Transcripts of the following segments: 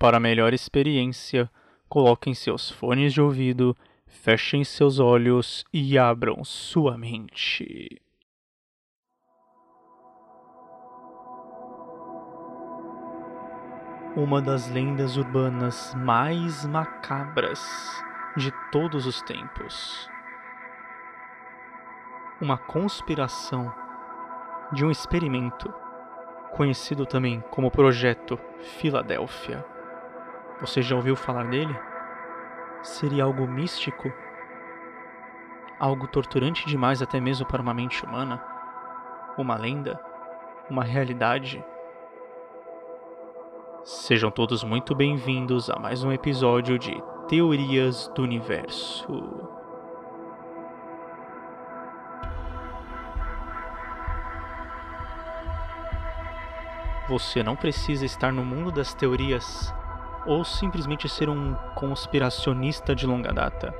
Para melhor experiência, coloquem seus fones de ouvido, fechem seus olhos e abram sua mente. Uma das lendas urbanas mais macabras de todos os tempos. Uma conspiração de um experimento conhecido também como Projeto Filadélfia. Você já ouviu falar dele? Seria algo místico? Algo torturante demais até mesmo para uma mente humana? Uma lenda? Uma realidade? Sejam todos muito bem-vindos a mais um episódio de Teorias do Universo. Você não precisa estar no mundo das teorias ou simplesmente ser um conspiracionista de longa data.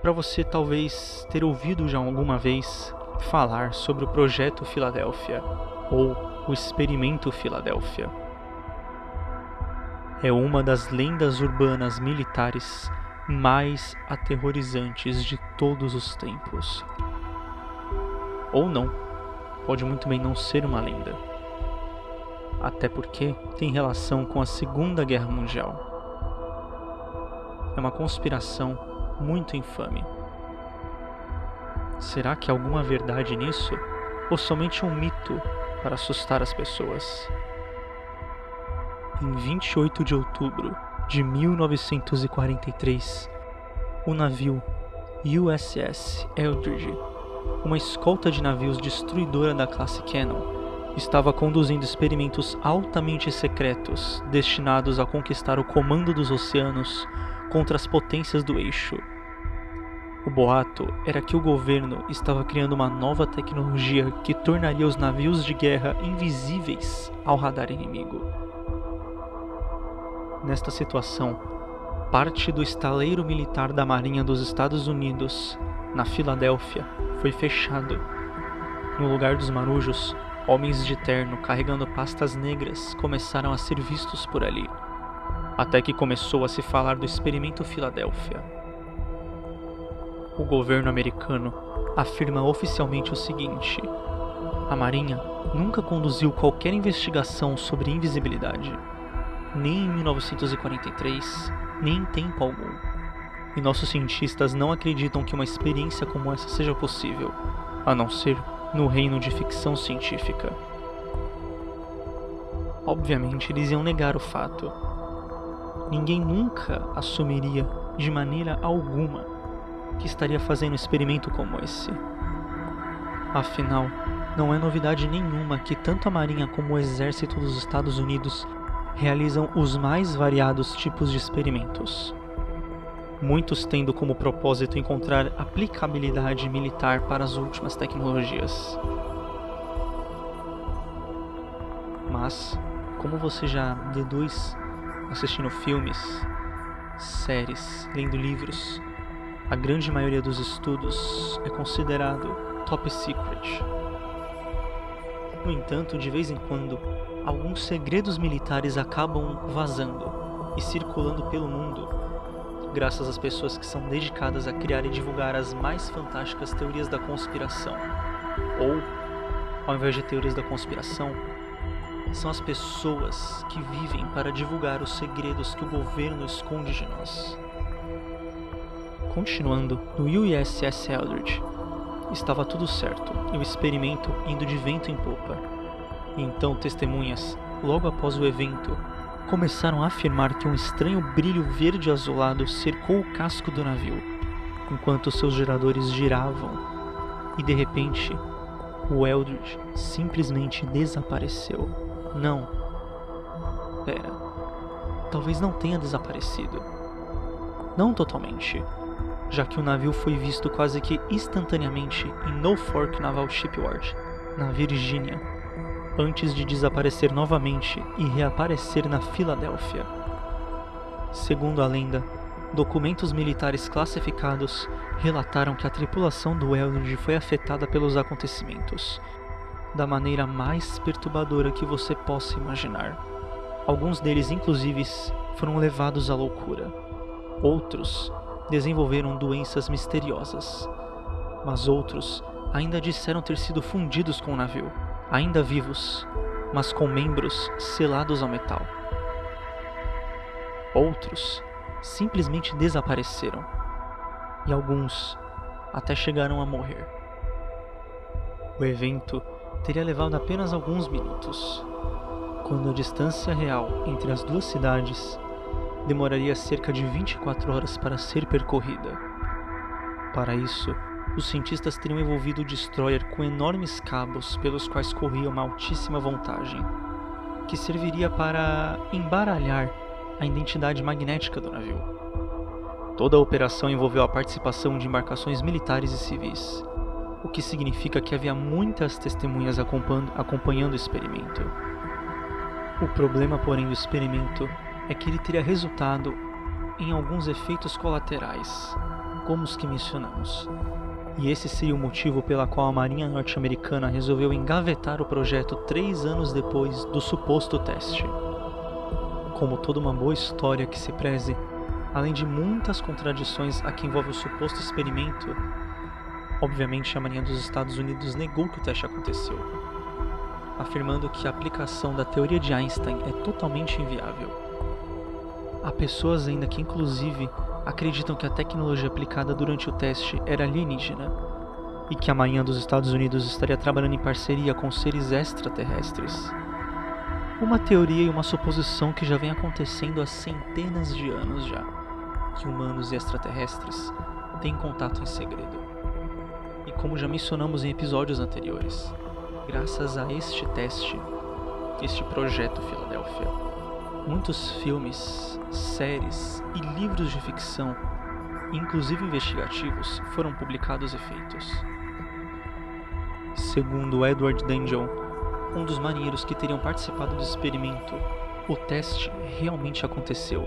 Para você talvez ter ouvido já alguma vez falar sobre o projeto Filadélfia ou o experimento Filadélfia. É uma das lendas urbanas militares mais aterrorizantes de todos os tempos. Ou não, pode muito bem não ser uma lenda até porque tem relação com a Segunda Guerra Mundial. É uma conspiração muito infame. Será que há alguma verdade nisso? Ou somente um mito para assustar as pessoas? Em 28 de outubro de 1943, o navio USS Eldridge, uma escolta de navios destruidora da classe Cannon, estava conduzindo experimentos altamente secretos destinados a conquistar o comando dos oceanos contra as potências do eixo. O boato era que o governo estava criando uma nova tecnologia que tornaria os navios de guerra invisíveis ao radar inimigo. Nesta situação, parte do estaleiro militar da Marinha dos Estados Unidos, na Filadélfia, foi fechado. No lugar dos marujos, Homens de terno carregando pastas negras começaram a ser vistos por ali, até que começou a se falar do experimento Filadélfia. O governo americano afirma oficialmente o seguinte: a Marinha nunca conduziu qualquer investigação sobre invisibilidade, nem em 1943, nem em tempo algum. E nossos cientistas não acreditam que uma experiência como essa seja possível, a não ser no reino de ficção científica. Obviamente, eles iam negar o fato. Ninguém nunca assumiria de maneira alguma que estaria fazendo um experimento como esse. Afinal, não é novidade nenhuma que tanto a Marinha como o Exército dos Estados Unidos realizam os mais variados tipos de experimentos muitos tendo como propósito encontrar aplicabilidade militar para as últimas tecnologias. Mas, como você já deduz assistindo filmes, séries, lendo livros, a grande maioria dos estudos é considerado top secret. No entanto, de vez em quando, alguns segredos militares acabam vazando e circulando pelo mundo graças às pessoas que são dedicadas a criar e divulgar as mais fantásticas teorias da conspiração. Ou, ao invés de teorias da conspiração, são as pessoas que vivem para divulgar os segredos que o governo esconde de nós. Continuando, no USS Eldridge, estava tudo certo e o experimento indo de vento em popa. Então testemunhas, logo após o evento, começaram a afirmar que um estranho brilho verde azulado cercou o casco do navio, enquanto seus geradores giravam, e de repente, o Eldridge simplesmente desapareceu. Não. Pera. Talvez não tenha desaparecido. Não totalmente, já que o navio foi visto quase que instantaneamente em Norfolk Naval Shipyard, na Virgínia, antes de desaparecer novamente e reaparecer na Filadélfia. Segundo a lenda, documentos militares classificados relataram que a tripulação do Eldridge foi afetada pelos acontecimentos, da maneira mais perturbadora que você possa imaginar. Alguns deles, inclusive, foram levados à loucura. Outros desenvolveram doenças misteriosas. Mas outros ainda disseram ter sido fundidos com o navio, ainda vivos, mas com membros selados ao metal. Outros simplesmente desapareceram, e alguns até chegaram a morrer. O evento teria levado apenas alguns minutos, quando a distância real entre as duas cidades demoraria cerca de 24 horas para ser percorrida. Para isso, os cientistas teriam envolvido o destroyer com enormes cabos pelos quais corria uma altíssima vantagem, que serviria para embaralhar a identidade magnética do navio. Toda a operação envolveu a participação de embarcações militares e civis, o que significa que havia muitas testemunhas acompanhando o experimento. O problema, porém, do experimento é que ele teria resultado em alguns efeitos colaterais, como os que mencionamos. E esse seria o motivo pela qual a Marinha norte-americana resolveu engavetar o projeto três anos depois do suposto teste. Como toda uma boa história que se preze, além de muitas contradições a que envolve o suposto experimento, obviamente a Marinha dos Estados Unidos negou que o teste aconteceu, afirmando que a aplicação da teoria de Einstein é totalmente inviável. Há pessoas ainda que, inclusive, acreditam que a tecnologia aplicada durante o teste era alienígena e que a Marinha dos Estados Unidos estaria trabalhando em parceria com seres extraterrestres. Uma teoria e uma suposição que já vem acontecendo há centenas de anos já, que humanos e extraterrestres têm contato em segredo. E como já mencionamos em episódios anteriores, graças a este teste, este projeto Filadélfia, muitos filmes, séries e livros de ficção, inclusive investigativos, foram publicados e feitos. Segundo Edward Dangel, um dos marinheiros que teriam participado do experimento, o teste realmente aconteceu,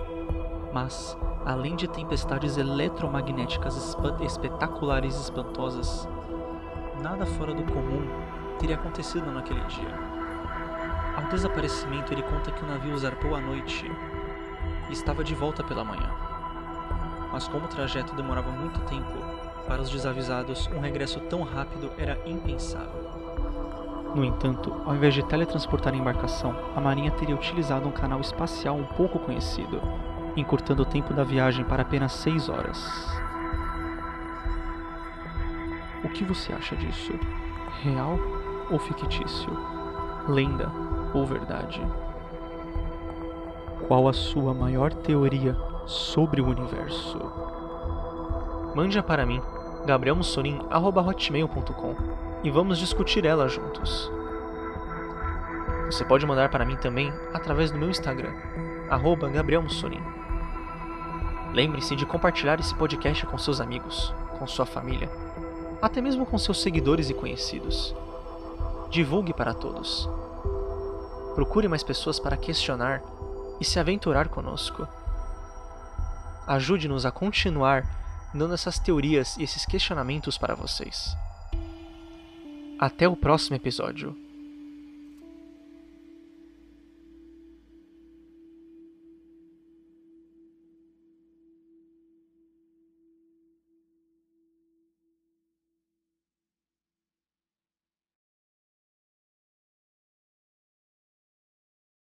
mas, além de tempestades eletromagnéticas espetaculares e espantosas, nada fora do comum teria acontecido naquele dia. Ao desaparecimento, ele conta que o navio zarpou à noite e estava de volta pela manhã. Mas como o trajeto demorava muito tempo, para os desavisados, um regresso tão rápido era impensável. No entanto, ao invés de teletransportar a embarcação, a Marinha teria utilizado um canal espacial um pouco conhecido, encurtando o tempo da viagem para apenas 6 horas. O que você acha disso? Real ou fictício? Lenda ou verdade? Qual a sua maior teoria sobre o universo? Mande-a para mim, gabrielmussolim.com e vamos discutir ela juntos. Você pode mandar para mim também através do meu Instagram, arroba. Lembre-se de compartilhar esse podcast com seus amigos, com sua família, até mesmo com seus seguidores e conhecidos. Divulgue para todos. Procure mais pessoas para questionar e se aventurar conosco. Ajude-nos a continuar dando essas teorias e esses questionamentos para vocês. Até o próximo episódio.